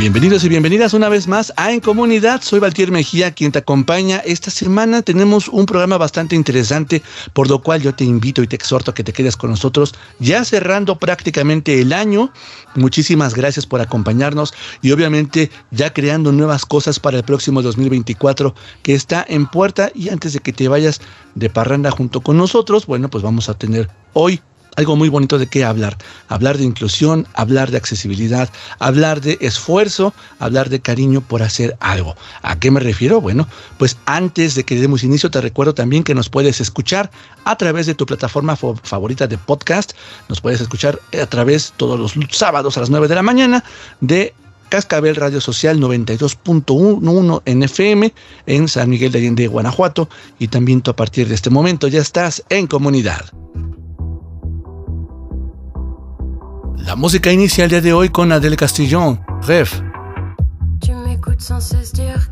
Bienvenidos y bienvenidas una vez más a En Comunidad. Soy Valtier Mejía, quien te acompaña. Esta semana tenemos un programa bastante interesante, por lo cual yo te invito y te exhorto a que te quedes con nosotros, ya cerrando prácticamente el año. Muchísimas gracias por acompañarnos y obviamente ya creando nuevas cosas para el próximo 2024 que está en puerta. Y antes de que te vayas de parranda junto con nosotros, bueno, pues vamos a tener hoy algo muy bonito de qué hablar. Hablar de inclusión, hablar de accesibilidad, hablar de esfuerzo, hablar de cariño por hacer algo. ¿A qué me refiero? Bueno, pues antes de que demos inicio, te recuerdo también que nos puedes escuchar a través de tu plataforma favorita de podcast. Nos puedes escuchar a través todos los sábados a las 9 de la mañana de Cascabel Radio Social 92.1 en FM en San Miguel de Allende, Guanajuato. Y también tú a partir de este momento ya estás en comunidad. La música inicia el día de hoy con Adèle Castillon, Rêve. Tu m'écoutes sans cesse dire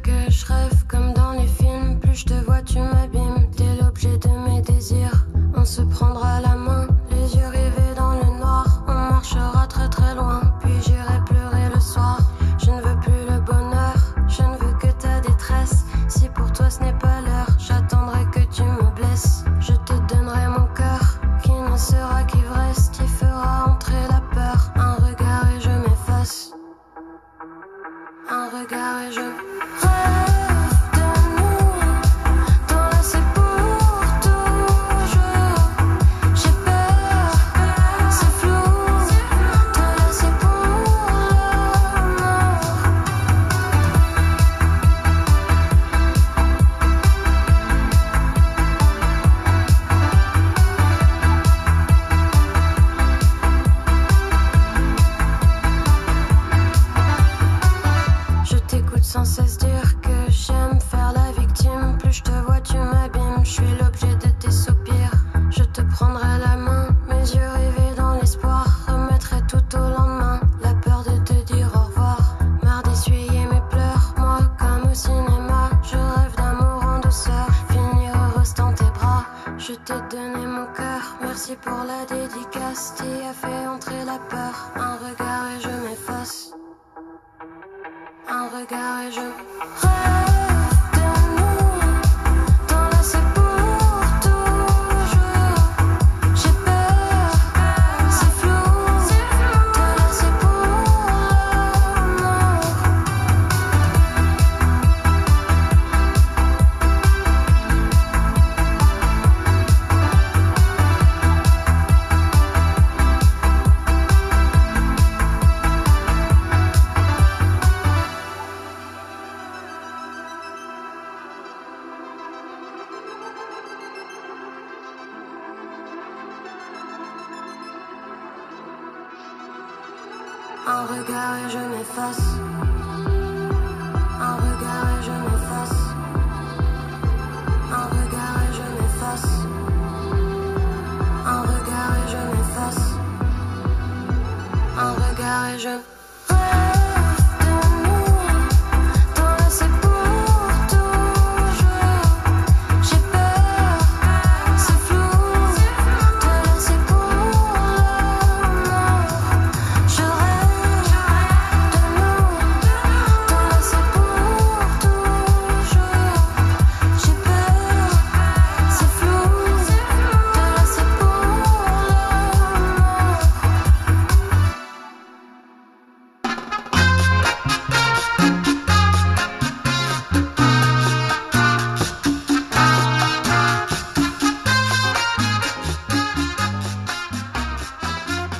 T'y as fait entrer la peur. Un regard et je m'efface. Un regard et je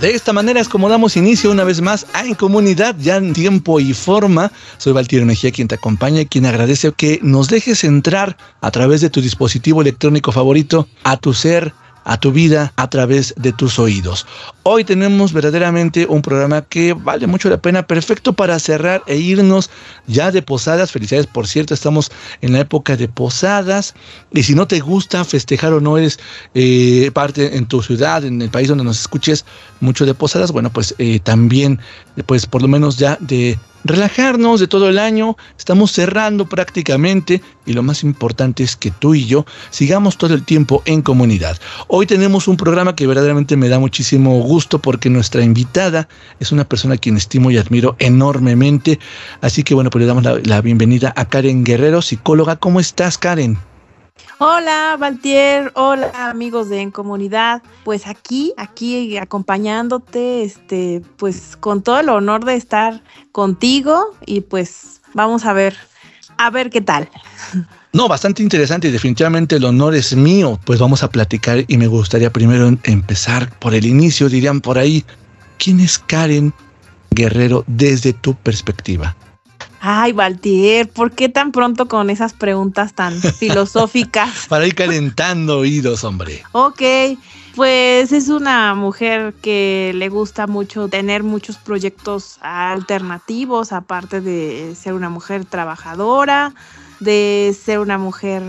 De esta manera es como damos inicio una vez más a En Comunidad, ya en tiempo y forma. Soy Valtier Mejía quien te acompaña y quien agradece que nos dejes entrar a través de tu dispositivo electrónico favorito a tu ser a tu vida a través de tus oídos. Hoy tenemos verdaderamente un programa que vale mucho la pena, perfecto para cerrar e irnos ya de posadas. Felicidades, por cierto, estamos en la época de posadas. Y si no te gusta festejar o no eres eh, parte en tu ciudad, en el país donde nos escuches mucho de posadas, bueno, pues eh, también, pues por lo menos ya de relajarnos de todo el año, estamos cerrando prácticamente y lo más importante es que tú y yo sigamos todo el tiempo en comunidad. Hoy tenemos un programa que verdaderamente me da muchísimo gusto porque nuestra invitada es una persona a quien estimo y admiro enormemente, así que bueno, pues le damos la, la bienvenida a Karen Guerrero, psicóloga. ¿Cómo estás, Karen? Hola, Valtier. Hola, amigos de En Comunidad. Pues aquí, aquí acompañándote, este, pues con todo el honor de estar contigo y pues vamos a ver, a ver qué tal. No, bastante interesante y definitivamente el honor es mío. Pues vamos a platicar y me gustaría primero empezar por el inicio, dirían por ahí. ¿Quién es Karen Guerrero desde tu perspectiva? Ay, Valtier, ¿por qué tan pronto con esas preguntas tan filosóficas? Para ir calentando oídos, hombre. Ok, pues es una mujer que le gusta mucho tener muchos proyectos alternativos, aparte de ser una mujer trabajadora, de ser una mujer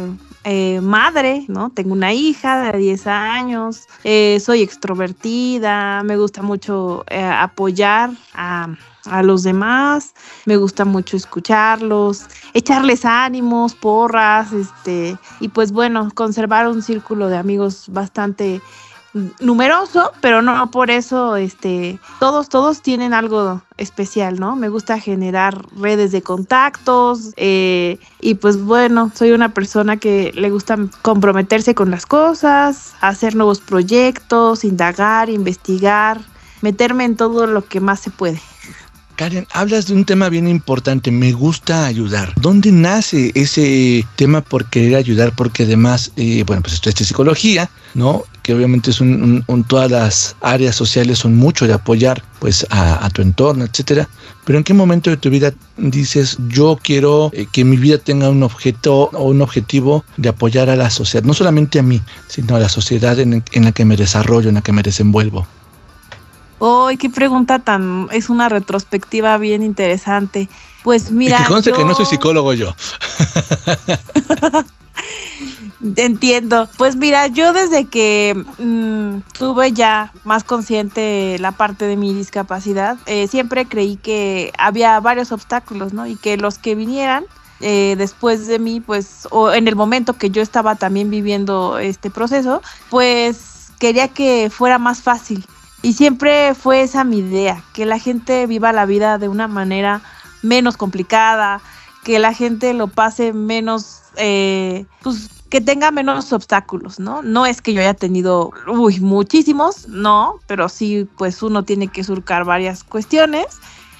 eh, madre, ¿no? Tengo una hija de 10 años, eh, soy extrovertida, me gusta mucho eh, apoyar a a los demás, me gusta mucho escucharlos, echarles ánimos, porras, este, y pues bueno, conservar un círculo de amigos bastante numeroso, pero no por eso, este, todos, todos tienen algo especial, ¿no? Me gusta generar redes de contactos eh, y pues bueno, soy una persona que le gusta comprometerse con las cosas, hacer nuevos proyectos, indagar, investigar, meterme en todo lo que más se puede. Karen, hablas de un tema bien importante, me gusta ayudar. ¿Dónde nace ese tema por querer ayudar? Porque además, eh, bueno, pues esto es psicología, ¿no? Que obviamente es un, todas las áreas sociales son mucho de apoyar pues a, tu entorno, etcétera. Pero ¿en qué momento de tu vida dices yo quiero eh, que mi vida tenga un objeto o un objetivo de apoyar a la sociedad? No solamente a mí, sino a la sociedad en la que me desarrollo, en la que me desenvuelvo. ¡Ay, qué pregunta tan! Es una retrospectiva bien interesante. Pues mira. Y que conste que no soy psicólogo yo. Entiendo. Pues mira, yo desde que mm, tuve ya más consciente la parte de mi discapacidad, eh, siempre creí que había varios obstáculos, ¿no? Y que los que vinieran eh, después de mí, pues, o en el momento que yo estaba también viviendo este proceso, pues quería que fuera más fácil. Y siempre fue esa mi idea, que la gente viva la vida de una manera menos complicada, que la gente lo pase menos, eh, pues que tenga menos obstáculos, ¿no? No es que yo haya tenido, uy, muchísimos, no, pero sí, pues uno tiene que surcar varias cuestiones.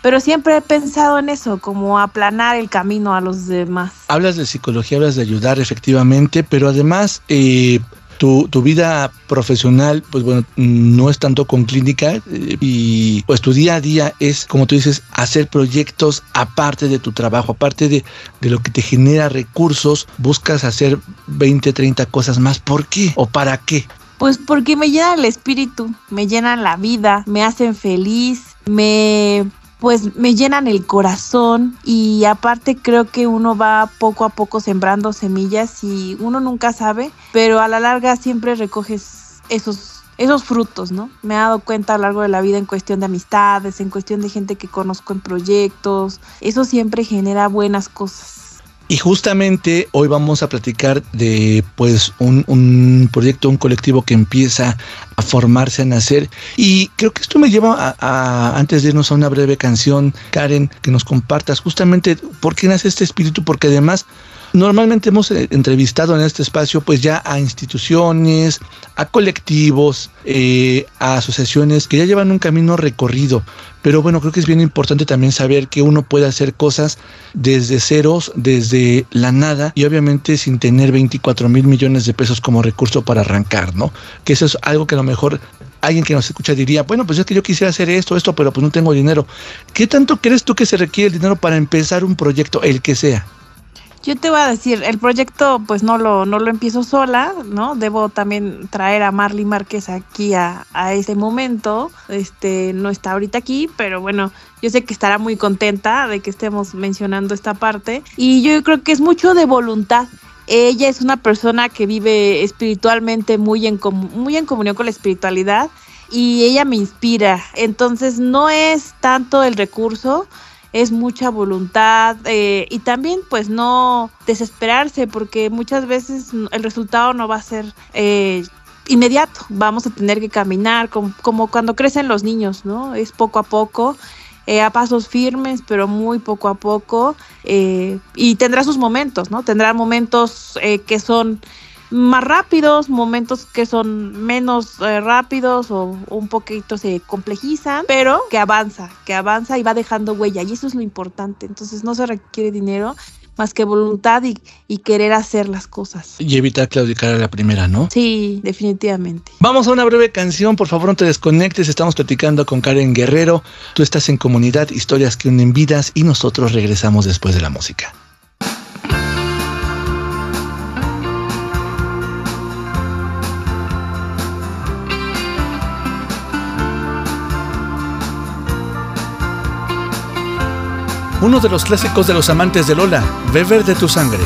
Pero siempre he pensado en eso, como aplanar el camino a los demás. Hablas de psicología, hablas de ayudar efectivamente, pero además eh, tu, tu, vida profesional, pues bueno, no es tanto con clínica eh, y pues tu día a día es, como tú dices, hacer proyectos aparte de tu trabajo, aparte de, de lo que te genera recursos, buscas hacer 20, 30 cosas más. ¿Por qué o para qué? Pues porque me llena el espíritu, me llenan la vida, me hacen feliz, me pues me llenan el corazón y aparte creo que uno va poco a poco sembrando semillas y uno nunca sabe, pero a la larga siempre recoges esos esos frutos, ¿no? Me he dado cuenta a lo largo de la vida en cuestión de amistades, en cuestión de gente que conozco en proyectos, eso siempre genera buenas cosas. Y justamente hoy vamos a platicar de pues un, un, proyecto, un colectivo que empieza a formarse, a nacer. Y creo que esto me lleva a, antes de irnos a una breve canción, Karen, que nos compartas justamente por qué nace este espíritu, porque además Normalmente hemos eh, entrevistado en este espacio pues ya a instituciones, a colectivos, eh, a asociaciones que ya llevan un camino recorrido. Pero bueno, creo que es bien importante también saber que uno puede hacer cosas desde ceros, desde la nada y obviamente sin tener 24 mil millones de pesos como recurso para arrancar, ¿no? Que eso es algo que a lo mejor alguien que nos escucha diría, bueno, pues es que yo quisiera hacer esto, esto, pero pues no tengo dinero. ¿Qué tanto crees tú que se requiere el dinero para empezar un proyecto, el que sea? Yo te voy a decir, el proyecto pues no lo, no lo empiezo sola, ¿no? Debo también traer a Marley Márquez aquí a, a este momento. Este no está ahorita aquí, pero bueno, yo sé que estará muy contenta de que estemos mencionando esta parte. Y yo creo que es mucho de voluntad. Ella es una persona que vive espiritualmente muy en, muy en comunión con la espiritualidad y ella me inspira. Entonces no es tanto el recurso, es mucha voluntad eh, y también pues no desesperarse porque muchas veces el resultado no va a ser eh, inmediato, vamos a tener que caminar como, cuando crecen los niños, ¿no? Es poco a poco. Eh, a pasos firmes, pero muy poco a poco, y tendrá sus momentos, ¿no? Tendrá momentos que son más rápidos, momentos que son menos eh, rápidos o un poquito se complejizan, pero que avanza, que avanza y va dejando huella y eso es lo importante. Entonces no se requiere dinero más que voluntad y, y, querer hacer las cosas. Y evitar claudicar a la primera, ¿no? Sí, definitivamente. Vamos a una breve canción, por favor no te desconectes, estamos platicando con Karen Guerrero, tú estás en comunidad, historias que unen vidas y nosotros regresamos después de la música. Uno de los clásicos de los amantes de Lola, Beber de tu sangre.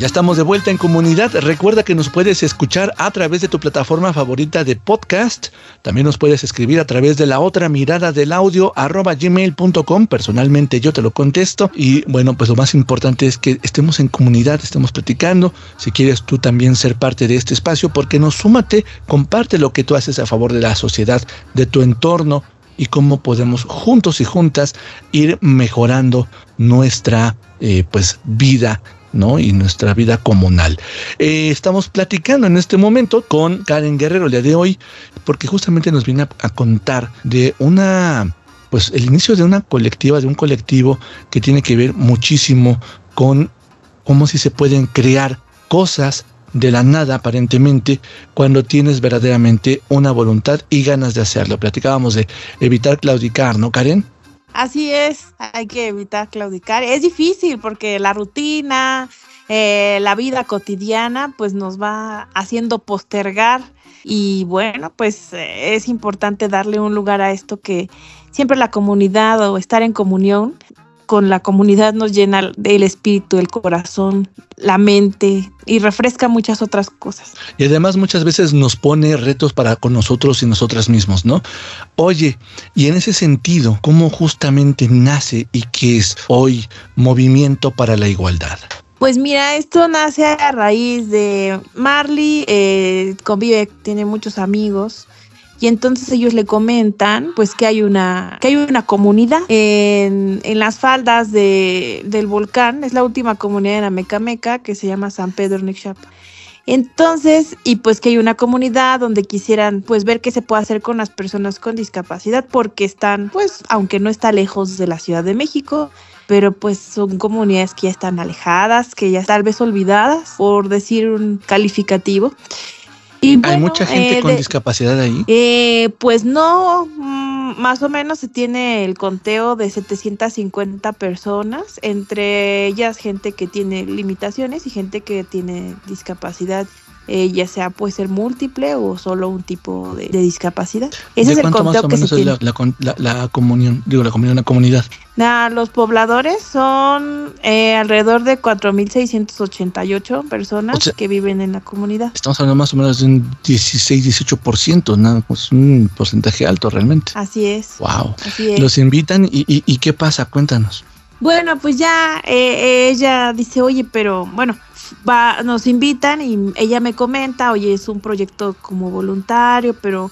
Ya estamos de vuelta en comunidad. Recuerda que nos puedes escuchar a través de tu plataforma favorita de podcast. También nos puedes escribir a través de la otra mirada del audio arroba gmail.com. Personalmente yo te lo contesto. Y bueno, pues lo más importante es que estemos en comunidad, estemos platicando. Si quieres tú también ser parte de este espacio, porque nos súmate, comparte lo que tú haces a favor de la sociedad, de tu entorno y cómo podemos juntos y juntas ir mejorando nuestra eh, pues vida ¿no? y nuestra vida comunal. Eh, estamos platicando en este momento con Karen Guerrero el día de hoy, porque justamente nos viene a, a, contar de una, pues el inicio de una colectiva, de un colectivo que tiene que ver muchísimo con cómo si se pueden crear cosas de la nada aparentemente cuando tienes verdaderamente una voluntad y ganas de hacerlo. Platicábamos de evitar claudicar, ¿no, Karen? Así es, hay que evitar claudicar. Es difícil porque la rutina, eh, la vida cotidiana, pues nos va haciendo postergar y bueno, pues eh, es importante darle un lugar a esto que siempre la comunidad o estar en comunión con la comunidad nos llena el espíritu, el corazón, la mente y refresca muchas otras cosas. Y además muchas veces nos pone retos para con nosotros y nosotras mismos, ¿no? Oye, y en ese sentido, ¿cómo justamente nace y qué es hoy Movimiento para la Igualdad? Pues mira, esto nace a raíz de Marley, eh, convive, tiene muchos amigos y entonces ellos le comentan pues que hay una que hay una comunidad en, en las faldas de, del volcán es la última comunidad en Amecameca que se llama San Pedro Nixap entonces, y pues que hay una comunidad donde quisieran pues ver qué se puede hacer con las personas con discapacidad porque están pues aunque no está lejos de la Ciudad de México, pero pues son comunidades que ya están alejadas, que ya tal vez olvidadas por decir un calificativo. Y bueno, ¿Hay mucha gente eh, con de, discapacidad ahí? Eh, pues no, mmm, más o menos se tiene el conteo de 750 personas, entre ellas gente que tiene limitaciones y gente que tiene discapacidad. Eh, ya sea puede ser múltiple o solo un tipo de, de discapacidad. Ese ¿De es el conteo más o menos que se es la, la, la, la, comunión, digo la comunión, la comunidad. Nah, los pobladores son eh, alrededor de 4.688 personas o sea, que viven en la comunidad. Estamos hablando más o menos de un 16-18%, ¿no? pues un porcentaje alto realmente. Así es. Wow. Así es. Los invitan y, y, y ¿qué pasa? Cuéntanos. Bueno, pues ya eh, ella dice, oye, pero bueno, va, nos invitan y ella me comenta, oye, es un proyecto como voluntario, pero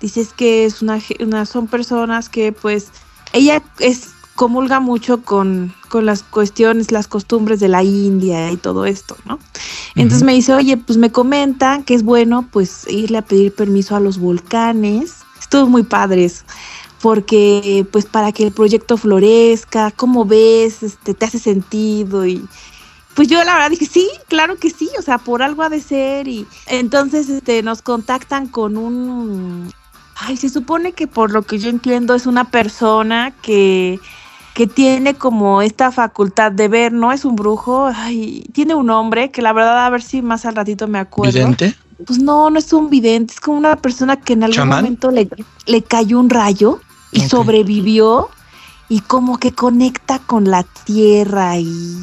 dices que es una, una son personas que pues ella es comulga mucho con, con, las cuestiones, las costumbres de la India y todo esto, ¿no? Entonces uh -huh. me dice, oye, pues me comentan que es bueno pues irle a pedir permiso a los volcanes. Estuvo muy padre eso porque pues para que el proyecto florezca, ¿cómo ves? Este, ¿Te hace sentido? Y pues yo la verdad dije, sí, claro que sí, o sea, por algo ha de ser. Y entonces este, nos contactan con un... Ay, se supone que por lo que yo entiendo es una persona que, que tiene como esta facultad de ver, no es un brujo, ay, tiene un nombre que la verdad a ver si más al ratito me acuerdo. ¿Vidente? Pues no, no es un vidente, es como una persona que en algún ¿Chamán? momento le, le cayó un rayo y okay. sobrevivió y como que conecta con la tierra y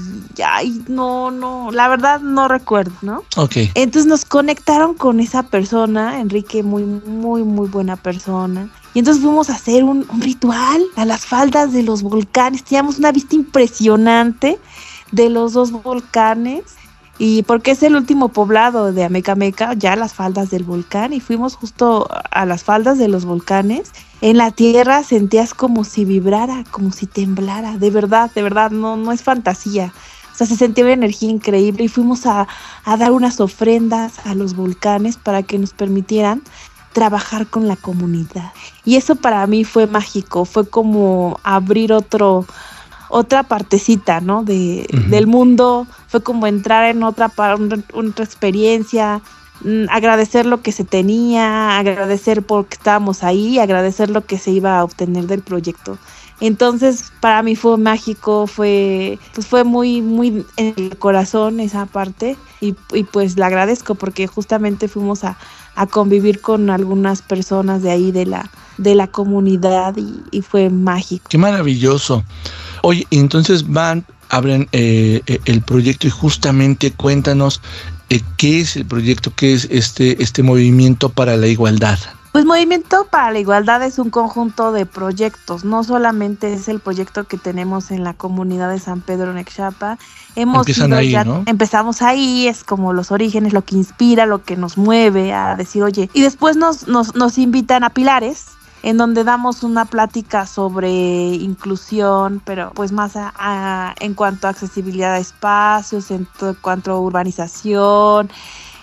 ay no no la verdad no recuerdo no ok. Entonces nos conectaron con esa persona Enrique muy muy muy buena persona. Y entonces fuimos a hacer un, un ritual a las faldas de los volcanes. Teníamos una vista impresionante de los dos volcanes y porque es el último poblado de Amecameca, ya las faldas del volcán, y fuimos justo a las faldas de los volcanes. En la tierra sentías como si vibrara, como si temblara, de verdad, de verdad, no, no es fantasía. O sea, se sentía una energía increíble y fuimos a, a dar unas ofrendas a los volcanes para que nos permitieran trabajar con la comunidad. Y eso para mí fue mágico, fue como abrir otro, otra partecita, ¿no? De, uh -huh. Del mundo, fue como entrar en otra, otra experiencia, mmm, agradecer lo que se tenía, agradecer porque estábamos ahí, agradecer lo que se iba a obtener del proyecto. Entonces, para mí fue mágico, fue, pues fue muy, muy en el corazón esa parte y, y pues le agradezco porque justamente fuimos a, a, convivir con algunas personas de ahí de la, de la comunidad y, y fue mágico. Qué maravilloso. Oye, entonces van abren eh, eh, el proyecto y justamente cuéntanos eh, qué es el proyecto, qué es este, este movimiento para la igualdad. Pues Movimiento para la Igualdad es un conjunto de proyectos, no solamente es el proyecto que tenemos en la comunidad de San Pedro Nexapa. Hemos ahí, empezamos ahí, es como los orígenes, lo que inspira, lo que nos mueve a decir, oye, y después nos, nos, nos invitan a Pilares, en donde damos una plática sobre inclusión, pero pues más en cuanto a accesibilidad a espacios, en cuanto a urbanización,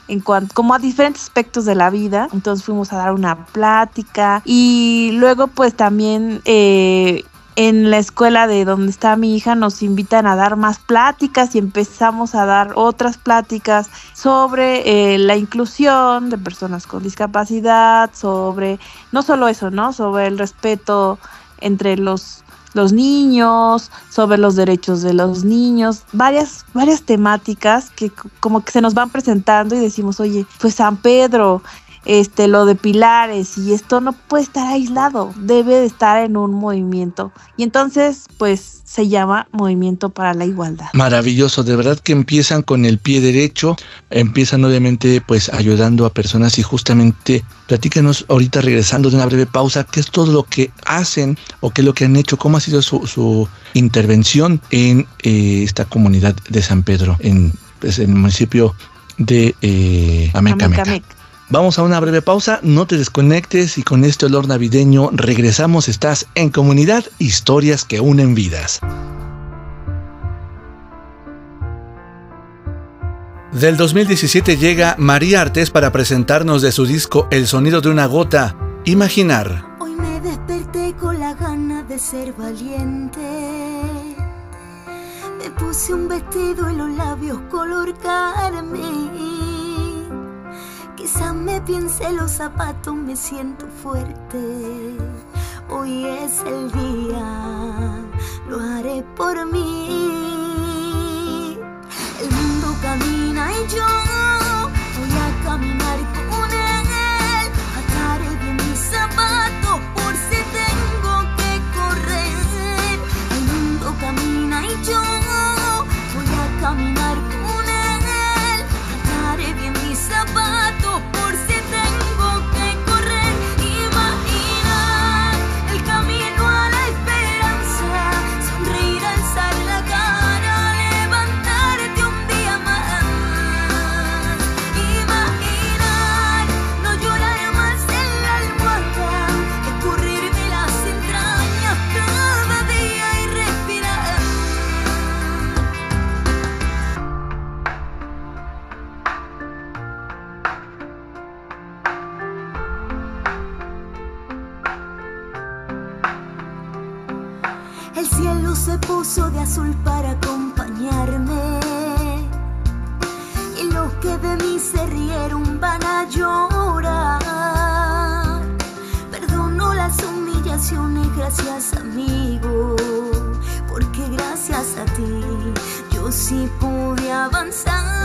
en cuanto como a diferentes aspectos de la vida. Entonces fuimos a dar una plática y luego pues también eh, en la escuela de donde está mi hija nos invitan a dar más pláticas y empezamos a dar otras pláticas sobre eh, la inclusión de personas con discapacidad, sobre no solo eso, ¿no? Sobre el respeto entre los los niños, sobre los derechos de los niños, varias, varias temáticas que como que se nos van presentando y decimos, oye, pues San Pedro, este, lo de pilares y esto no puede estar aislado, debe de estar en un movimiento. Y entonces, pues se llama Movimiento para la Igualdad. Maravilloso, de verdad que empiezan con el pie derecho, empiezan obviamente pues ayudando a personas y justamente platícanos ahorita regresando de una breve pausa, qué es todo lo que hacen o qué es lo que han hecho, cómo ha sido su, intervención en eh, esta comunidad de San Pedro, en, pues, el municipio de eh, Vamos a una breve pausa, no te desconectes y con este olor navideño regresamos. Estás en comunidad Historias que unen vidas. Del 2017 llega María Artés para presentarnos de su disco El sonido de una gota, Imaginar. Hoy me desperté con la gana de ser valiente. Me puse un vestido y los labios color carmín Quizá me piense los zapatos, me siento fuerte. Hoy es el día, lo haré por mí. El mundo camina y yo voy a caminar con él. Ataré bien mis zapatos por si tengo que correr. El mundo camina y yo voy a caminar puso de azul para acompañarme. Y los que de mí se rieron van a llorar. Perdono las humillaciones, gracias amigo. Porque gracias a ti yo sí pude avanzar.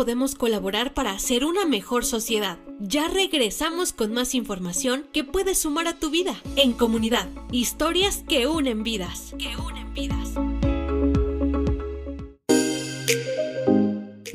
Podemos colaborar para hacer una mejor sociedad. Ya regresamos con más información que puedes sumar a tu vida. En comunidad, historias que unen vidas. Que unen vidas.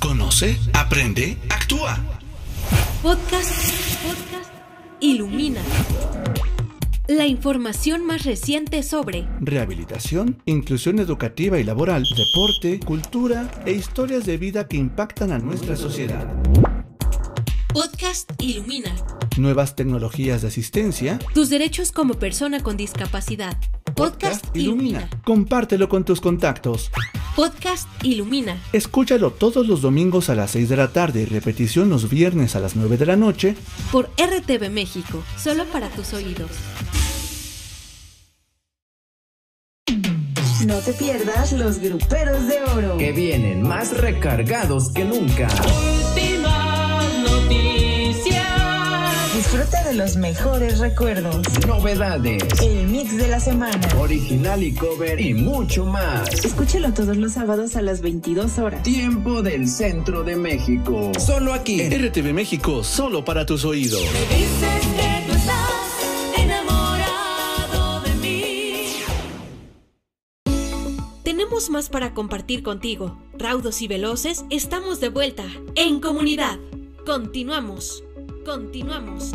Conoce, aprende, actúa. Podcast, podcast, ilumina. La información más reciente sobre Rehabilitación, inclusión educativa y laboral, deporte, cultura e historias de vida que impactan a nuestra sociedad. Podcast Ilumina. Nuevas tecnologías de asistencia. Tus derechos como persona con discapacidad. Podcast, Ilumina. Compártelo con tus contactos. Podcast Ilumina. Escúchalo todos los domingos a las 6 de la tarde y repetición los viernes a las 9 de la noche. Por RTV México, solo para tus oídos. No te pierdas los gruperos de oro. Que vienen más recargados que nunca. Disfruta de los mejores recuerdos. Novedades, El mix de la semana. original y cover y mucho más. Escúchalo todos los sábados a las 22 horas. Tiempo del centro de México. Solo aquí. En RTV México, solo para tus oídos. Dices que tú estás enamorado de mí. Tenemos más para compartir contigo. Raudos y veloces, estamos de vuelta. En comunidad. Continuamos. Continuamos.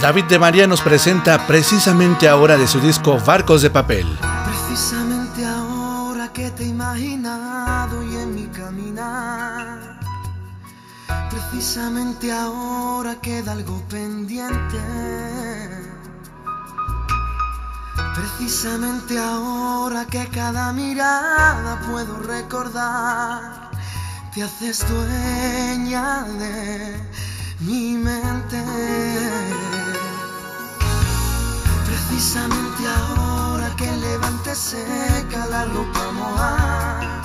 David de María nos presenta precisamente ahora de su disco Barcos de Papel. Precisamente ahora que te he imaginado y en mi caminar. Precisamente ahora queda algo pendiente. Precisamente ahora que cada mirada puedo recordar. Te haces dueña de mi mente. Precisamente ahora que levante seca la ropa mojada.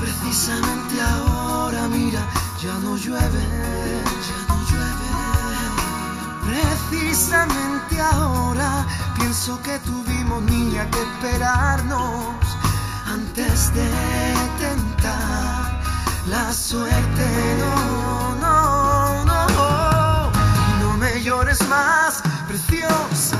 Precisamente ahora, mira, ya no llueve, ya no llueve. Precisamente ahora pienso que tuvimos niña que esperarnos antes de tentar la suerte. No, no, no, no me llores más, preciosa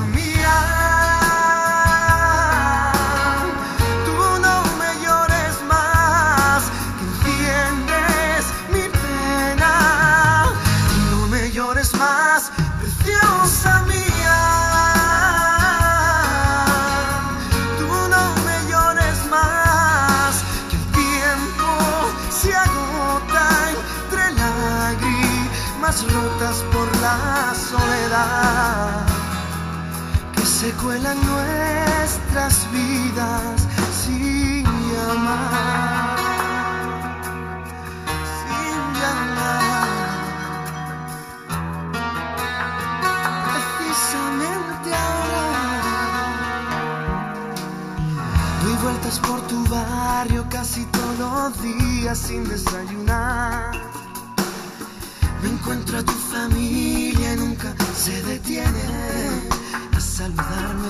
cuelan nuestras vidas sin llamar, sin llamar. Precisamente ahora doy vueltas por tu barrio casi todos los días sin desayunar. Me encuentro a tu familia y nunca se detiene a saludarme.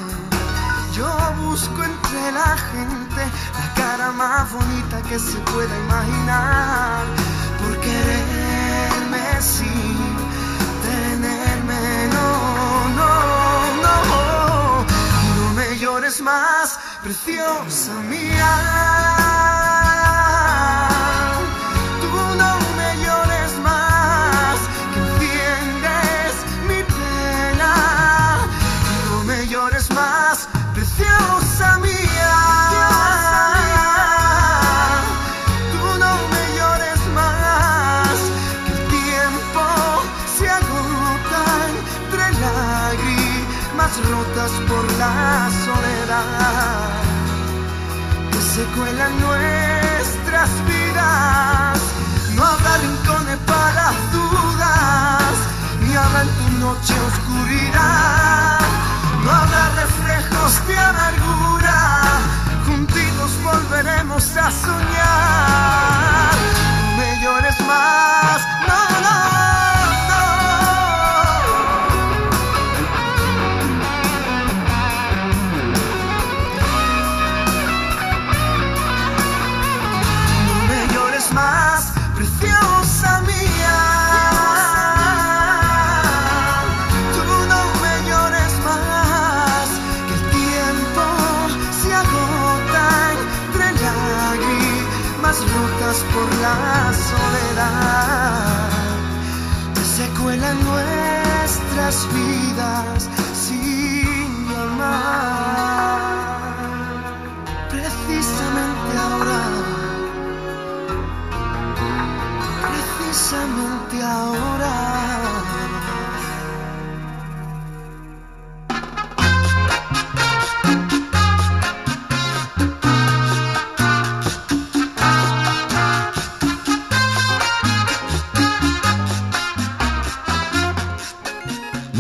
Yo busco entre la gente la cara más bonita que se pueda imaginar. Por quererme sin tenerme, no, no, no. No me llores más, preciosa mía. Noche oscuridad. No habrá reflejos de amargura, juntitos volveremos a soñar.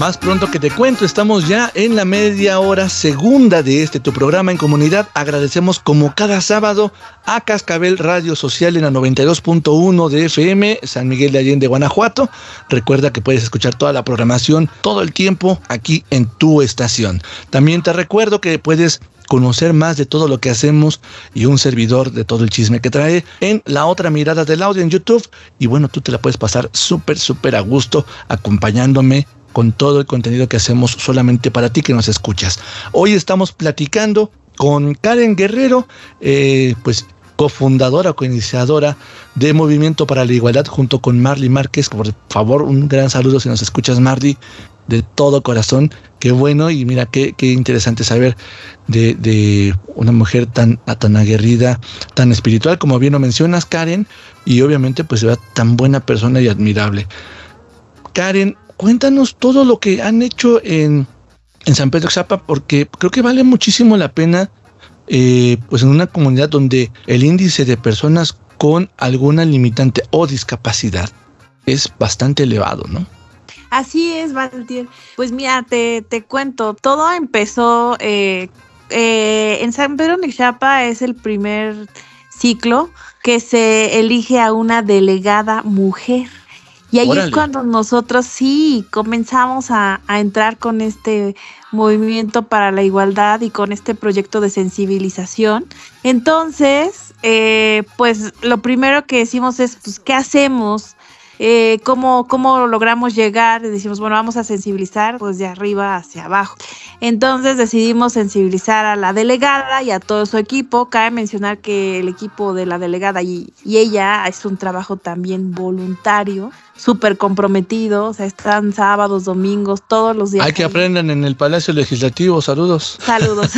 Más pronto que te cuento, estamos ya en la media hora segunda de este tu programa en comunidad. Agradecemos como cada sábado a Cascabel Radio Social en la 92.1 de FM, San Miguel de Allende, Guanajuato. Recuerda que puedes escuchar toda la programación todo el tiempo aquí en tu estación. También te recuerdo que puedes conocer más de todo lo que hacemos y un servidor de todo el chisme que trae en la otra mirada del audio en YouTube. Y bueno, tú te la puedes pasar súper, súper a gusto acompañándome con todo el contenido que hacemos solamente para ti que nos escuchas. Hoy estamos platicando con Karen Guerrero, eh, pues cofundadora, coiniciadora de Movimiento para la Igualdad junto con Marley Márquez. Por favor, un gran saludo si nos escuchas, Marley, de todo corazón. Qué bueno y mira qué, interesante saber de, de, una mujer tan, tan aguerrida, tan espiritual, como bien lo mencionas, Karen, y obviamente pues era tan buena persona y admirable. Karen, cuéntanos todo lo que han hecho en, en San Pedro Xapa, porque creo que vale muchísimo la pena, eh, pues en una comunidad donde el índice de personas con alguna limitante o discapacidad es bastante elevado, ¿no? Así es, Valentín. Pues mira, te, te cuento, todo empezó eh, eh, en San Pedro Nixapa, es el primer ciclo que se elige a una delegada mujer. Y ahí Órale. es cuando nosotros sí comenzamos a, a entrar con este movimiento para la igualdad y con este proyecto de sensibilización. Entonces, eh, pues lo primero que decimos es, pues, ¿qué hacemos? Eh, ¿cómo, ¿Cómo logramos llegar? Y decimos, bueno, vamos a sensibilizar pues de arriba hacia abajo. Entonces decidimos sensibilizar a la delegada y a todo su equipo. Cabe mencionar que el equipo de la delegada y, y ella es un trabajo también voluntario, súper comprometido. O sea, están sábados, domingos, todos los días. Hay que aprendan en el Palacio Legislativo, saludos. Saludos.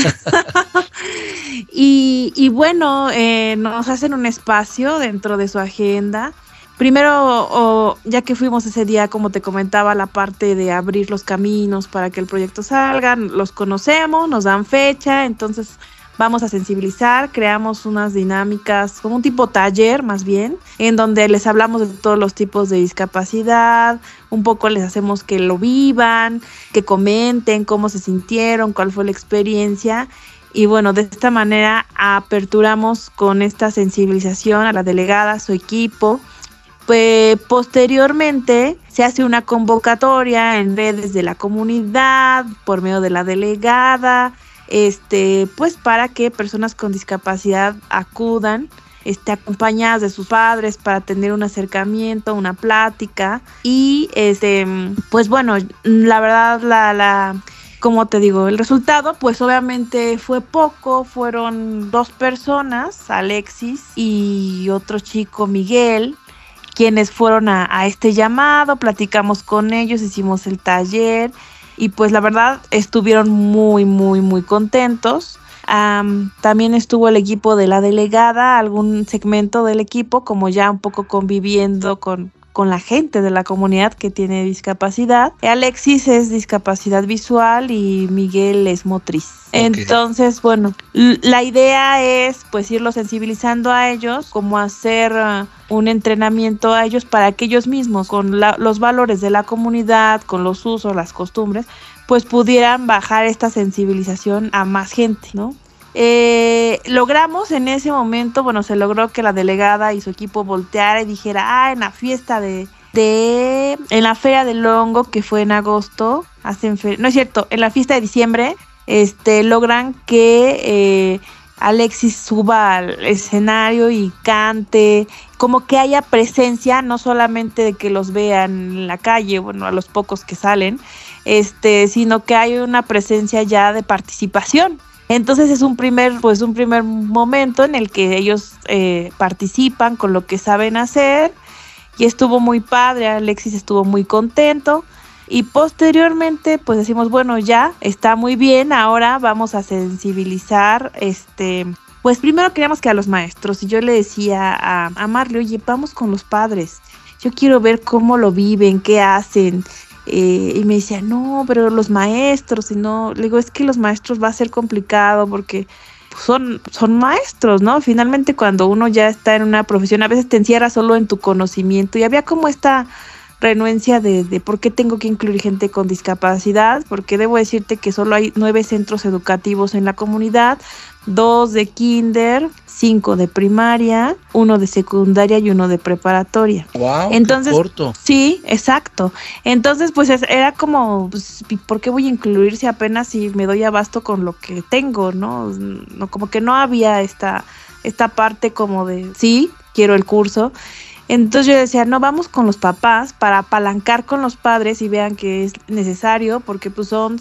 y, y bueno, eh, nos hacen un espacio dentro de su agenda. Primero, o, ya que fuimos ese día, como te comentaba, la parte de abrir los caminos para que el proyecto salga, los conocemos, nos dan fecha, entonces vamos a sensibilizar, creamos unas dinámicas, como un tipo taller más bien, en donde les hablamos de todos los tipos de discapacidad, un poco les hacemos que lo vivan, que comenten cómo se sintieron, cuál fue la experiencia. Y bueno, de esta manera aperturamos con esta sensibilización a la delegada, a su equipo. Pues posteriormente se hace una convocatoria en redes de la comunidad, por medio de la delegada, este, pues para que personas con discapacidad acudan, este, acompañadas de sus padres para tener un acercamiento, una plática y este, pues bueno, la verdad la, la como te digo, el resultado pues obviamente fue poco, fueron dos personas, Alexis y otro chico, Miguel, quienes fueron a, a, este llamado, platicamos con ellos, hicimos el taller y pues la verdad estuvieron muy, muy, muy contentos. Um, también estuvo el equipo de la delegada, algún segmento del equipo, como ya un poco conviviendo con, con la gente de la comunidad que tiene discapacidad. Alexis es discapacidad visual y Miguel es motriz. Entonces, bueno, la idea es pues irlo sensibilizando a ellos, como hacer uh, un entrenamiento a ellos para que ellos mismos, con los valores de la comunidad, con los usos, las costumbres, pues pudieran bajar esta sensibilización a más gente, ¿no? Eh, logramos en ese momento, bueno, se logró que la delegada y su equipo volteara y dijera, ah, en la fiesta de, de en la feria del hongo que fue en agosto, hacen no es cierto, en la fiesta de diciembre, este, logran que eh, Alexis suba al escenario y cante, como que haya presencia, no solamente de que los vean en la calle, bueno, a los pocos que salen, este, sino que hay una presencia ya de participación. Entonces es un primer, pues un primer momento en el que ellos eh, participan con lo que saben hacer y estuvo muy padre, Alexis estuvo muy contento y posteriormente pues decimos bueno ya está muy bien, ahora vamos a sensibilizar este pues primero queríamos que a los maestros y yo le decía a, a Marley, oye, vamos con los padres, yo quiero ver cómo lo viven, qué hacen, eh, y me decía, no, pero los maestros, y no, le digo, es que los maestros va a ser complicado porque son, son maestros, ¿no? Finalmente cuando uno ya está en una profesión, a veces te encierra solo en tu conocimiento y había como esta renuencia de, de por qué tengo que incluir gente con discapacidad, porque debo decirte que solo hay nueve centros educativos en la comunidad, dos de kinder, cinco de primaria, uno de secundaria y uno de preparatoria. Wow, Entonces, qué corto. Sí, exacto. Entonces, pues era como, pues, ¿por qué voy a incluir si apenas si me doy abasto con lo que tengo, no? no como que no había esta, esta parte como de, sí, quiero el curso. Entonces yo decía, no, vamos con los papás para apalancar con los padres y vean que es necesario, porque pues son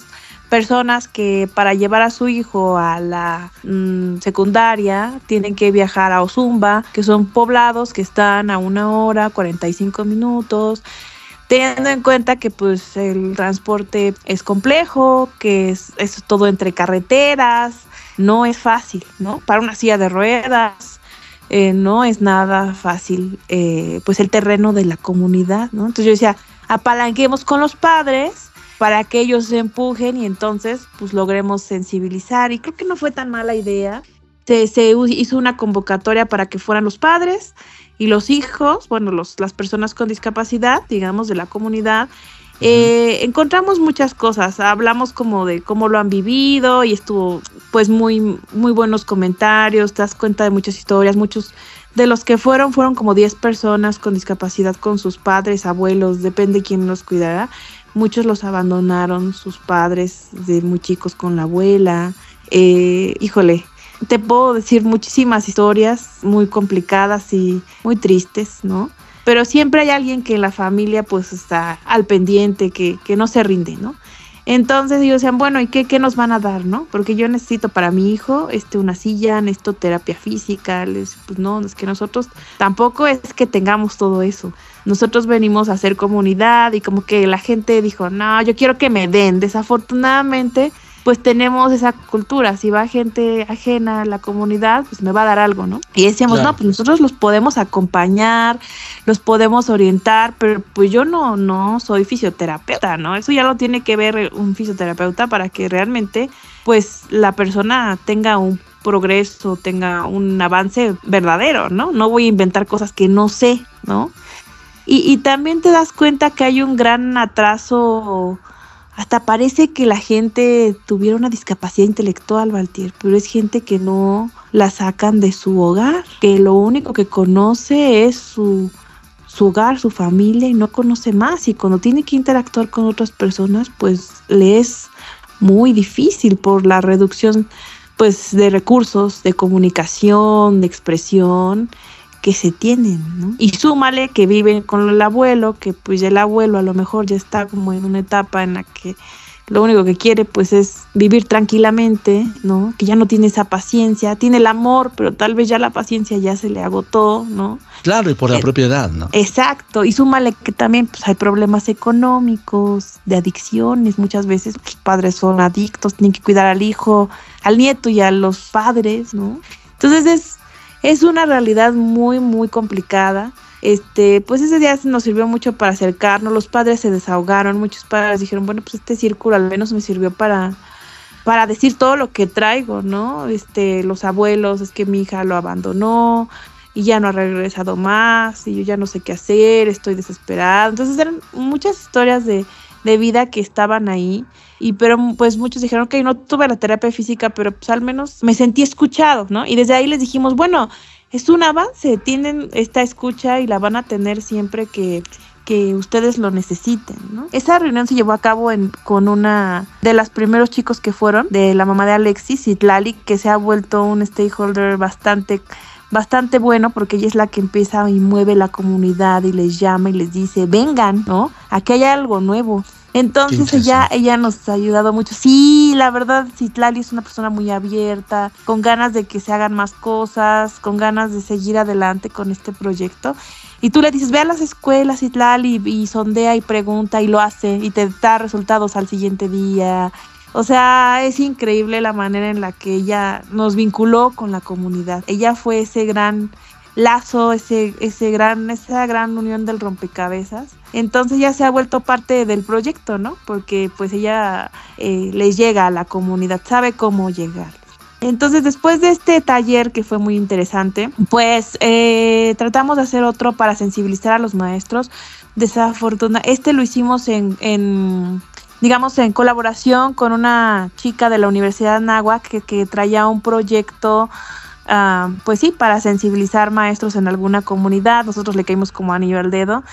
personas que para llevar a su hijo a la mm, secundaria tienen que viajar a Ozumba, que son poblados que están a una hora, 45 minutos, teniendo en cuenta que pues el transporte es complejo, que es, todo entre carreteras, no es fácil, ¿no? Para una silla de ruedas, eh, no es nada fácil, eh, pues el terreno de la comunidad, ¿no? Entonces yo decía, apalanquemos con los padres para que ellos se empujen y entonces pues logremos sensibilizar. Y creo que no fue tan mala idea. Se, se hizo una convocatoria para que fueran los padres y los hijos, bueno, los, las personas con discapacidad, digamos, de la comunidad. Eh, encontramos muchas cosas, hablamos como de cómo lo han vivido y estuvo pues muy, muy buenos comentarios, te das cuenta de muchas historias, muchos de los que fueron, fueron como 10 personas con discapacidad con sus padres, abuelos, depende quién los cuidará. Muchos los abandonaron sus padres de muy chicos con la abuela. Eh, híjole, te puedo decir muchísimas historias muy complicadas y muy tristes, ¿no? Pero siempre hay alguien que en la familia pues está al pendiente, que, que no se rinde, ¿no? Entonces ellos decían, bueno, ¿y qué, qué, nos van a dar, no? Porque yo necesito para mi hijo este, una silla, necesito terapia física. Les, pues no, es que nosotros tampoco es que tengamos todo eso. Nosotros venimos a hacer comunidad y como que la gente dijo, no, yo quiero que me den. Desafortunadamente, pues tenemos esa cultura. Si va gente ajena a la comunidad, pues me va a dar algo, ¿no? Y decíamos, claro. no, pues nosotros los podemos acompañar, los podemos orientar, pero pues yo no, no soy fisioterapeuta, ¿no? Eso ya lo tiene que ver un fisioterapeuta para que realmente, pues la persona tenga un progreso, tenga un avance verdadero, ¿no? No voy a inventar cosas que no sé, ¿no? Y, y también te das cuenta que hay un gran atraso hasta parece que la gente tuviera una discapacidad intelectual, Valtier, pero es gente que no la sacan de su hogar, que lo único que conoce es su, su hogar, su familia y no conoce más. Y cuando tiene que interactuar con otras personas, pues le es muy difícil por la reducción pues de recursos, de comunicación, de expresión que se tienen, ¿no? Y súmale que viven con el abuelo, que pues el abuelo a lo mejor ya está como en una etapa en la que lo único que quiere pues es vivir tranquilamente, ¿no? Que ya no tiene esa paciencia, tiene el amor, pero tal vez ya la paciencia ya se le agotó, ¿no? Claro, y por la eh, propiedad, ¿no? Exacto, y súmale que también pues hay problemas económicos, de adicciones, muchas veces los padres son adictos, tienen que cuidar al hijo, al nieto y a los padres, ¿no? Entonces es es una realidad muy, muy complicada Este, pues ese día nos sirvió mucho para acercarnos, los padres se desahogaron, muchos padres dijeron, bueno, pues este círculo al menos me sirvió para para decir todo lo que traigo, ¿no? Este, los abuelos, es que mi hija lo abandonó y ya no ha regresado más y yo ya no sé qué hacer, estoy desesperada. Entonces eran muchas historias de, de vida que estaban ahí y pero pues muchos dijeron que no tuve la terapia física, pero pues al menos me sentí escuchado, ¿no? Y desde ahí les dijimos, bueno, es un avance, tienen esta escucha y la van a tener siempre que, que ustedes lo necesiten, ¿no? Esa reunión se llevó a cabo en, con una de los primeros chicos que fueron, de la mamá de Alexis, Itlali, que se ha vuelto un stakeholder bastante bastante bueno porque ella es la que empieza y mueve la comunidad y les llama y les dice, vengan, ¿no? Aquí hay algo nuevo. Entonces ella, ella nos ha ayudado mucho. Sí, la verdad, Citlali es una persona muy abierta, con ganas de que se hagan más cosas, con ganas de seguir adelante con este proyecto. Y tú le dices, ve a las escuelas, Citlali, y, y sondea y pregunta y lo hace y te da resultados al siguiente día. O sea, es increíble la manera en la que ella nos vinculó con la comunidad. Ella fue ese gran lazo, ese, ese gran, esa gran unión del rompecabezas. Entonces ya se ha vuelto parte del proyecto, ¿no? Porque pues ella eh, les llega a la comunidad, sabe cómo llegar. Entonces después de este taller que fue muy interesante, pues eh, tratamos de hacer otro para sensibilizar a los maestros. Desafortunadamente, este lo hicimos en, en digamos, en colaboración con una chica de la Universidad Nahuac que, que traía un proyecto, uh, pues sí, para sensibilizar maestros en alguna comunidad. Nosotros le caímos como anillo al dedo.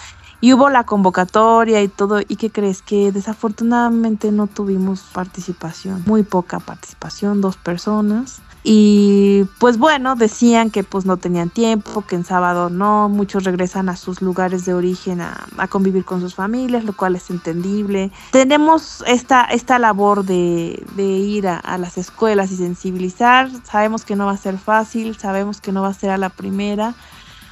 Y hubo la convocatoria y todo. ¿Y qué crees? Que desafortunadamente no tuvimos participación. Muy poca participación, dos personas. Y pues bueno, decían que pues no tenían tiempo, que en sábado no, muchos regresan a sus lugares de origen a, a convivir con sus familias, lo cual es entendible. Tenemos esta, esta labor de, de ir a, a, las escuelas y sensibilizar, sabemos que no va a ser fácil, sabemos que no va a ser a la primera.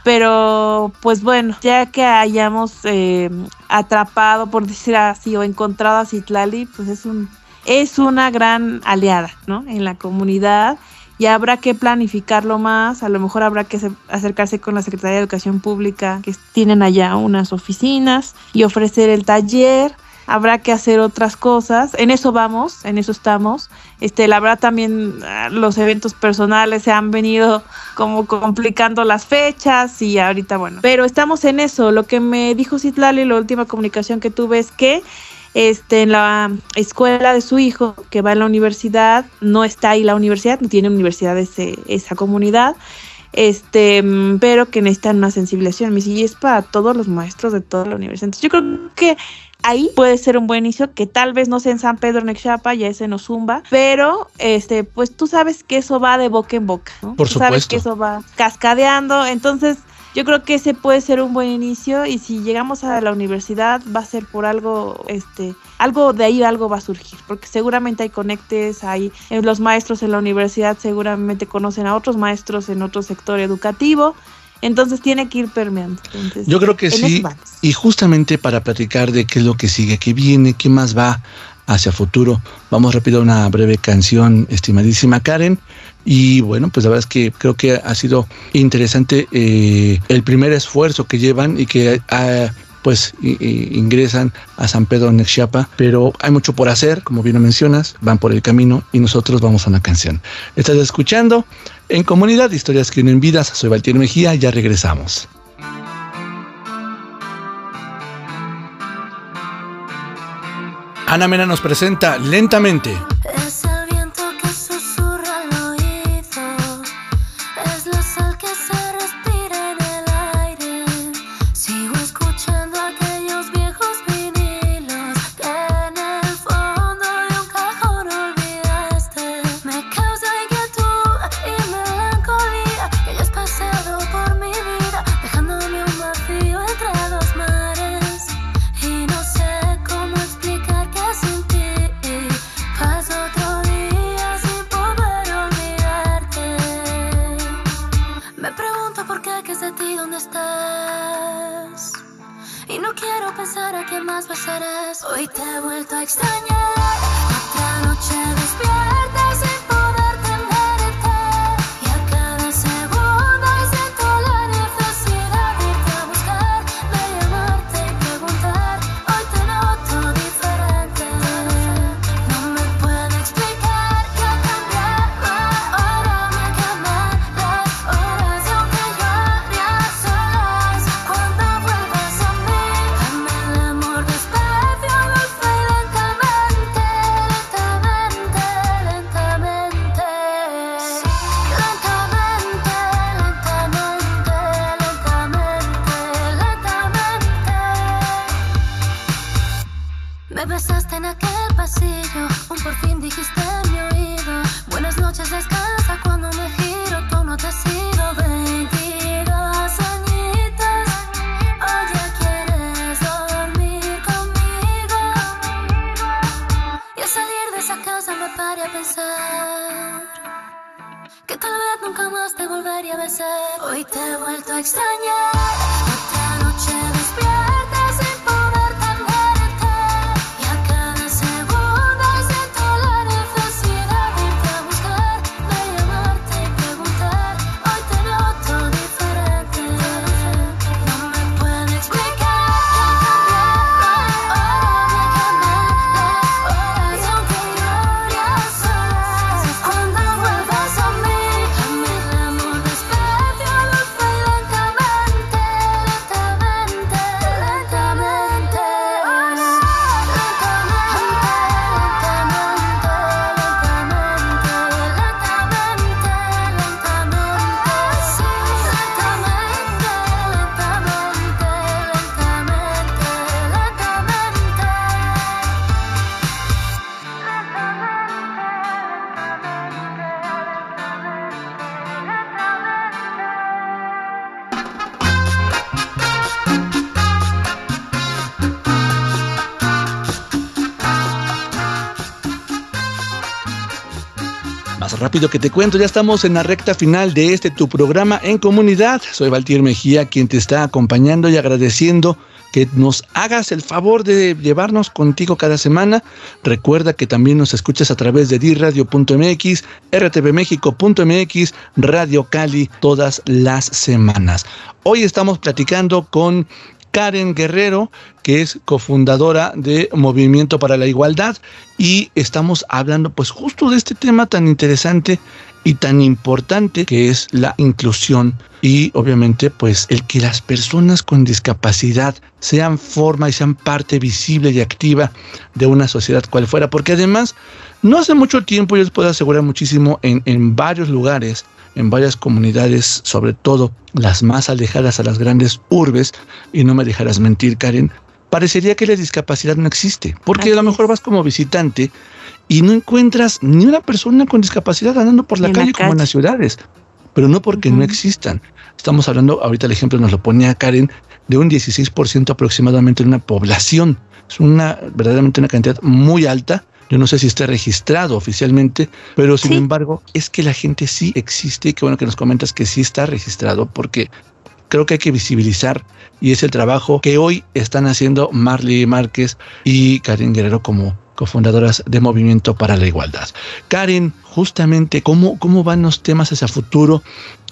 Pero pues bueno, ya que hayamos eh, atrapado, por decir así, o encontrado a Citlali, pues es un es una gran aliada, ¿no? En la comunidad y habrá que planificarlo más, a lo mejor habrá que acercarse con la Secretaría de Educación Pública, que tienen allá unas oficinas, y ofrecer el taller, habrá que hacer otras cosas, en eso vamos, en eso estamos. Este, la verdad también ah, los eventos personales se han venido como complicando las fechas y ahorita bueno, pero estamos en eso. Lo que me dijo Citlali, la última comunicación que tuve es que este, en la escuela de su hijo, que va a la universidad, no está ahí la universidad, no tiene universidad ese, esa comunidad, este, pero que necesitan una sensibilización. Me dice, y es para todos los maestros de toda la universidad. Entonces, yo creo que ahí puede ser un buen inicio, que tal vez no sea en San Pedro en Exapa, ya es en Ozumba, pero este, pues tú sabes que eso va de boca en boca, ¿no? Por tú supuesto. sabes que eso va cascadeando, entonces yo creo que ese puede ser un buen inicio y si llegamos a la universidad va a ser por algo, este, algo de ahí algo va a surgir, porque seguramente hay conectes, hay eh, los maestros en la universidad seguramente conocen a otros maestros en otro sector educativo. Entonces tiene que ir permeando. Entonces, Yo creo que sí. Y justamente para platicar de qué es lo que sigue, qué viene, qué más va hacia futuro, vamos rápido a una breve canción, estimadísima Karen. Y bueno, pues la verdad es que creo que ha sido interesante eh, el primer esfuerzo que llevan y que uh, pues ingresan a San Pedro Nexiapa, pero hay mucho por hacer, como bien mencionas, van por el camino y nosotros vamos a una canción. Estás escuchando en Comunidad Historias que unen vidas, soy Valtier Mejía, ya regresamos. Ana Mena nos presenta lentamente. Un por fin dijiste rápido que te cuento, ya estamos en la recta final de este tu programa en comunidad. Soy Valtier Mejía, quien te está acompañando y agradeciendo que nos hagas el favor de llevarnos contigo cada semana. Recuerda que también nos escuchas a través de diradio.mx, rtvmexico.mx, Radio Cali todas las semanas. Hoy estamos platicando con Karen Guerrero, que es cofundadora de Movimiento para la Igualdad, y estamos hablando pues justo de este tema tan interesante y tan importante que es la inclusión y obviamente pues el que las personas con discapacidad sean forma y sean parte visible y activa de una sociedad cual fuera, porque además no hace mucho tiempo, yo les puedo asegurar muchísimo, en, en varios lugares, en varias comunidades, sobre todo las más alejadas a las grandes urbes, y no me dejarás mentir, Karen, parecería que la discapacidad no existe, porque a lo mejor vas como visitante y no encuentras ni una persona con discapacidad andando por la En la calle como en las ciudades, pero no porque no existan. Estamos hablando, ahorita el ejemplo nos lo ponía Karen, de un 16% aproximadamente de una población. Es una verdaderamente una cantidad muy alta. Yo no sé si está registrado oficialmente, pero sin Sí. embargo es que la gente sí existe y qué bueno que nos comentas que sí está registrado porque creo que hay que visibilizar y es el trabajo que hoy están haciendo Marley Márquez y Karen Guerrero como cofundadoras de Movimiento para la Igualdad. Karen, justamente, ¿cómo, cómo van los temas hacia futuro?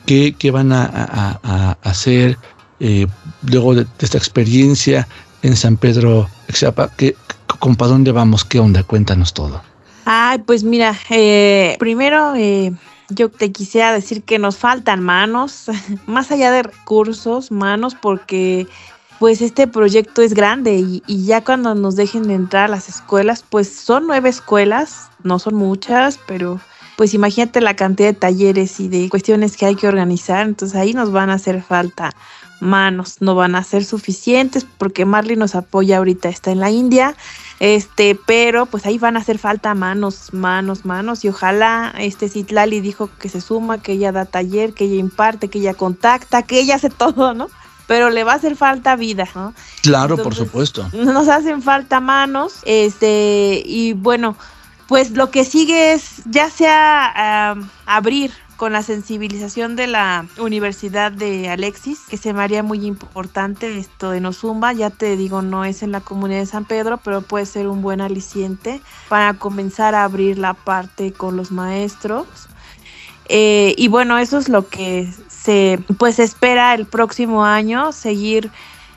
¿Qué, qué van a, a- a- a hacer eh, luego de, de esta experiencia en San Pedro Exapa? ¿Qué, con para dónde vamos? ¿Qué onda? Cuéntanos todo. Ay, pues mira, eh, primero eh, yo te quisiera decir que nos faltan manos, más allá de recursos, manos, porque pues este proyecto es grande y, y ya cuando nos dejen de entrar a las escuelas, pues son nueve escuelas, no son muchas, pero pues imagínate la cantidad de talleres y de cuestiones que hay que organizar, entonces ahí nos van a hacer falta manos, no van a ser suficientes porque Marley nos apoya ahorita, está en la India, este, pero pues ahí van a hacer falta manos, manos, manos y ojalá este Citlali dijo que se suma, que ella da taller, que ella imparte, que ella contacta, que ella hace todo, ¿no? Pero le va a hacer falta vida, ¿no? Claro, por supuesto. Nos hacen falta manos, este, y bueno, pues lo que sigue es ya sea am, abrir con la sensibilización de la Universidad de Alexis, que se me haría muy importante esto de Nozumba, ya te digo, no es en la comunidad de San Pedro, pero puede ser un buen aliciente para comenzar a abrir la parte con los maestros. Eh, y bueno, eso es lo que se pues espera el próximo año, seguir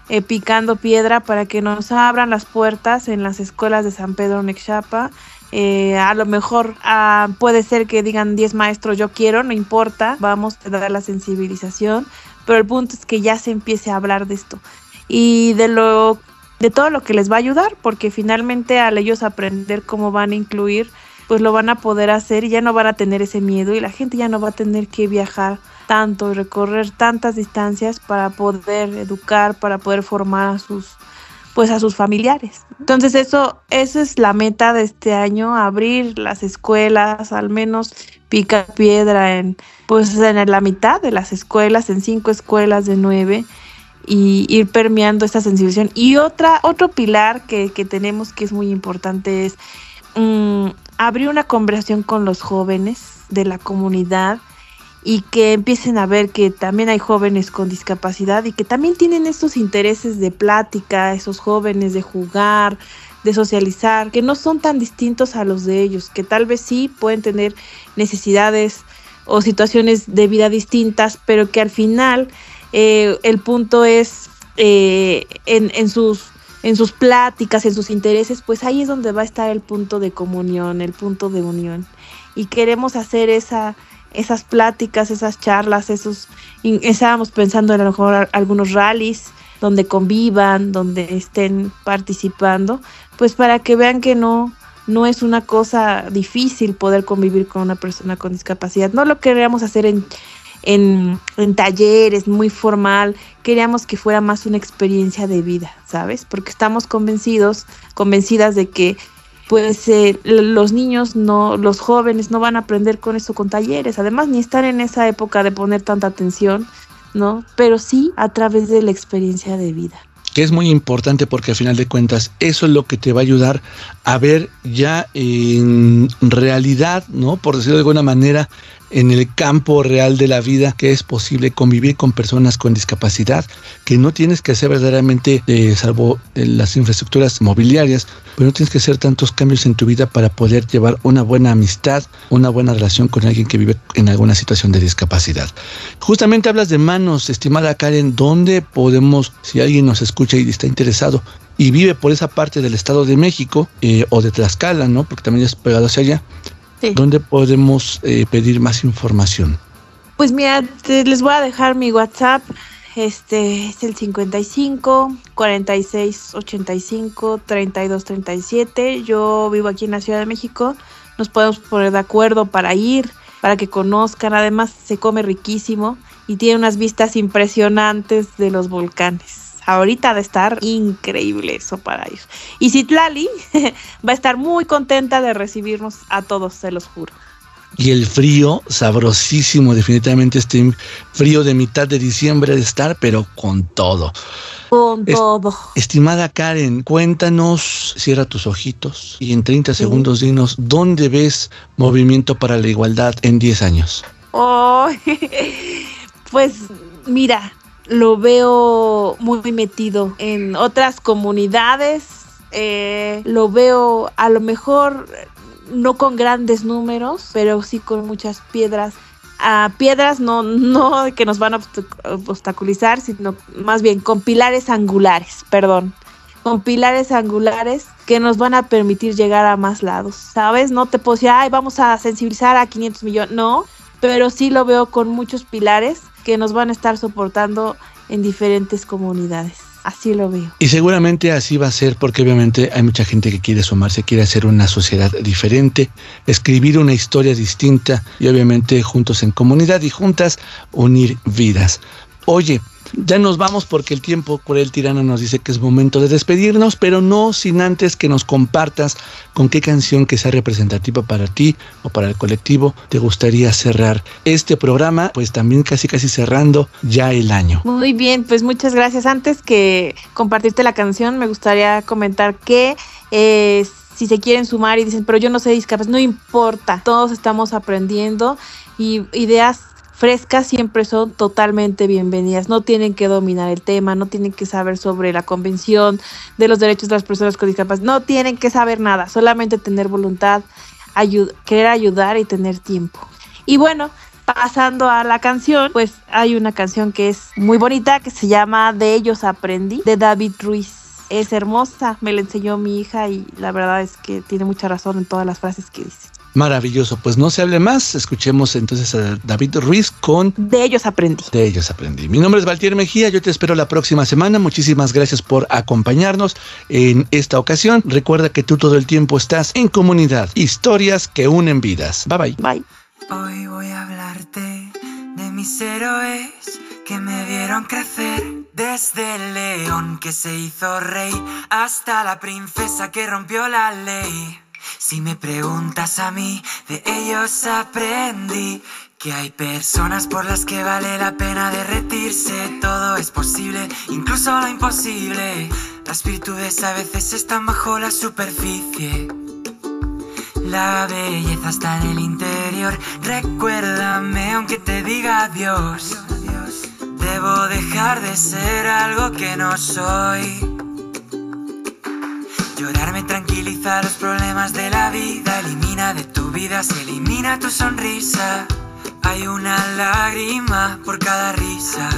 eh, picando piedra para que nos abran las puertas en las escuelas de San Pedro Nexapa. Eh, a lo mejor ah, puede ser que digan 10 maestros yo quiero, no importa, vamos a dar la sensibilización, pero el punto es que ya se empiece a hablar de esto y de lo de todo lo que les va a ayudar, porque finalmente al ellos aprender cómo van a incluir, pues lo van a poder hacer y ya no van a tener ese miedo y la gente ya no va a tener que viajar tanto y recorrer tantas distancias para poder educar, para poder formar a sus pues a sus familiares. Entonces eso, esa es la meta de este año, abrir las escuelas, al menos pica piedra en, pues en la mitad de las escuelas, en cinco escuelas de nueve, y ir permeando esta sensibilización. Y otra, otro pilar que, que tenemos que es muy importante es mm, abrir una conversación con los jóvenes de la comunidad y que empiecen a ver que también hay jóvenes con discapacidad y que también tienen estos intereses de plática, esos jóvenes de jugar, de socializar, que no son tan distintos a los de ellos, que tal vez sí pueden tener necesidades o situaciones de vida distintas, pero que al final eh, el punto es eh, en, en, sus en sus pláticas, en sus intereses, pues ahí es donde va a estar el punto de comunión, el punto de unión. Y queremos hacer esa, esas pláticas, esas charlas, esos, estábamos pensando en a lo mejor algunos rallies donde convivan, donde estén participando, pues para que vean que no, no es una cosa difícil poder convivir con una persona con discapacidad. No lo queríamos hacer en, en, en, talleres, muy formal. Queríamos que fuera más una experiencia de vida, ¿sabes? Porque estamos convencidos, convencidas de que pues eh, los niños no, los jóvenes no van a aprender con eso con talleres, además ni están en esa época de poner tanta atención, ¿no? Pero sí a través de la experiencia de vida que es muy importante porque al final de cuentas eso es lo que te va a ayudar a ver ya en realidad, ¿no? Por decirlo de alguna manera, en el campo real de la vida que es posible convivir con personas con discapacidad, que no tienes que hacer verdaderamente, eh, salvo eh, las infraestructuras mobiliarias, pero no tienes que hacer tantos cambios en tu vida para poder llevar una buena amistad, una buena relación con alguien que vive en alguna situación de discapacidad. Justamente hablas de manos, estimada Karen, ¿dónde podemos, si alguien nos escucha y está interesado, y vive por esa parte del Estado de México eh, o de Tlaxcala, ¿no? Porque también es pegado hacia allá. ¿Dónde podemos eh, pedir más información? Pues mira, les voy a dejar mi WhatsApp. Este es el 55 46 85 32 37. Yo vivo aquí en la Ciudad de México. Nos podemos poner de acuerdo para ir, para que conozcan. Además, se come riquísimo y tiene unas vistas impresionantes de los volcanes ahorita de estar increíble eso para ir. Y Citlali va a estar muy contenta de recibirnos a todos, se los juro. Y el frío, sabrosísimo, definitivamente este frío de mitad de diciembre de estar, pero con todo. Con todo. Estimada Karen, cuéntanos, cierra tus ojitos y en 30 segundos dinos, ¿dónde ves movimiento para la igualdad en 10 años? Oh, pues mira, lo veo muy metido en otras comunidades. Eh, lo veo a lo mejor no con grandes números, pero sí con muchas piedras. piedras no, no que nos van a obstaculizar, sino más bien con pilares angulares, perdón. Con pilares angulares que nos van a permitir llegar a más lados, ¿sabes? No te puedo decir, ay, vamos a sensibilizar a 500 millones, no, pero sí lo veo con muchos pilares que nos van a estar soportando en diferentes comunidades. Así lo veo. Y seguramente así va a ser porque obviamente hay mucha gente que quiere sumarse, quiere hacer una sociedad diferente, escribir una historia distinta y obviamente juntos en comunidad y juntas unir vidas. Oye, ya nos vamos porque el tiempo por el tirano nos dice que es momento de despedirnos, pero no sin antes que nos compartas con qué canción que sea representativa para ti o para el colectivo te gustaría cerrar este programa, pues también casi casi cerrando ya el año. Muy bien, pues muchas gracias. Antes que compartirte la canción, me gustaría comentar que eh, si se quieren sumar y dicen, pero yo no sé discapacidad, no importa, todos estamos aprendiendo y ideas frescas siempre son totalmente bienvenidas. No tienen que dominar el tema, no tienen que saber sobre la Convención de los Derechos de las Personas con Discapacidad, no tienen que saber nada, solamente tener voluntad, querer ayudar y tener tiempo. Y bueno, pasando a la canción, pues hay una canción que es muy bonita que se llama De ellos aprendí, de David Ruiz. Es hermosa, me la enseñó mi hija y la verdad es que tiene mucha razón en todas las frases que dice. Maravilloso, pues no se hable más, escuchemos entonces a David Ruiz con De ellos aprendí. De ellos aprendí. Mi nombre es Valtier Mejía, yo te espero la próxima semana, muchísimas gracias por acompañarnos en esta ocasión. Recuerda que tú todo el tiempo estás en comunidad, historias que unen vidas. Bye bye. Bye. Hoy voy a hablarte de mis héroes que me vieron crecer. Desde el león que se hizo rey hasta la princesa que rompió la ley. Si me preguntas a mí, de ellos aprendí que hay personas por las que vale la pena derretirse. Todo es posible, incluso lo imposible. Las virtudes a veces están bajo la superficie. La belleza está en el interior. Recuérdame aunque te diga adiós. Debo dejar de ser algo que no soy. Llorar me tranquiliza los problemas de la vida. Elimina de tu vida, se elimina tu sonrisa. Hay una lágrima por cada risa.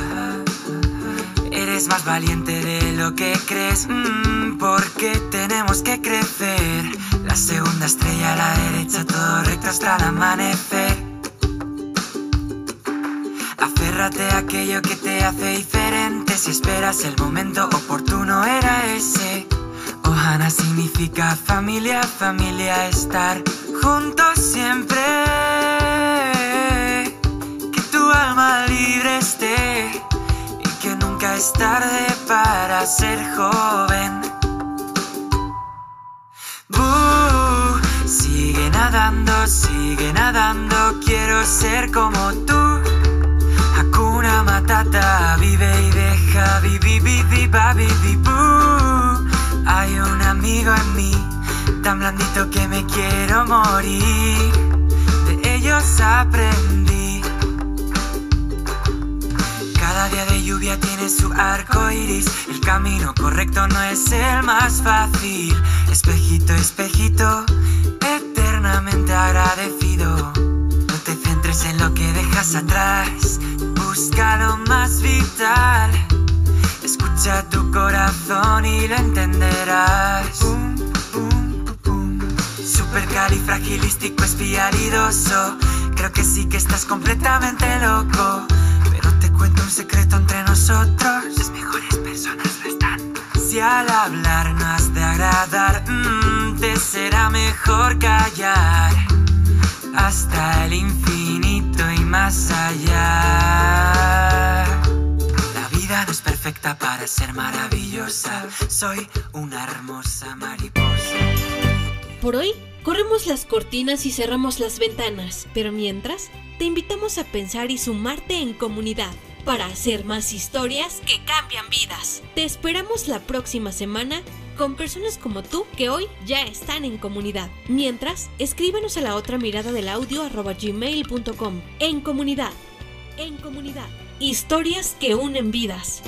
Eres más valiente de lo que crees, mm, porque tenemos que crecer. La segunda estrella a la derecha, todo recto hasta el amanecer. Aférrate a aquello que te hace diferente. Si esperas el momento oportuno, era ese. Ohana significa familia, familia, estar juntos siempre. Que tu alma libre esté y que nunca es tarde para ser joven. Buh, sigue nadando, sigue nadando, quiero ser como tú. Hakuna Matata, vive y deja, vivi. Hay un amigo en mí, tan blandito que me quiero morir. De ellos aprendí. Cada día de lluvia tiene su arco iris. El camino correcto no es el más fácil. Espejito, espejito, eternamente agradecido. No te centres en lo que dejas atrás. Busca lo más vital. Escucha tu corazón y lo entenderás. Pum, pum, pum. Supercalifragilístico espialidoso. Creo que sí que estás completamente loco. Pero te cuento un secreto entre nosotros. Las mejores personas lo están. Si al hablar no has de agradar, mm, te será mejor callar. Hasta el infinito y más allá. Vida no es perfecta para ser maravillosa. Soy una hermosa mariposa. Por hoy, corremos las cortinas y cerramos las ventanas, pero mientras, te invitamos a pensar y sumarte en comunidad para hacer más historias que cambian vidas. Te esperamos la próxima semana con personas como tú que hoy ya están en comunidad. Mientras, escríbenos a la otra mirada del audio arroba gmail.com. En comunidad. En comunidad. Historias que unen vidas.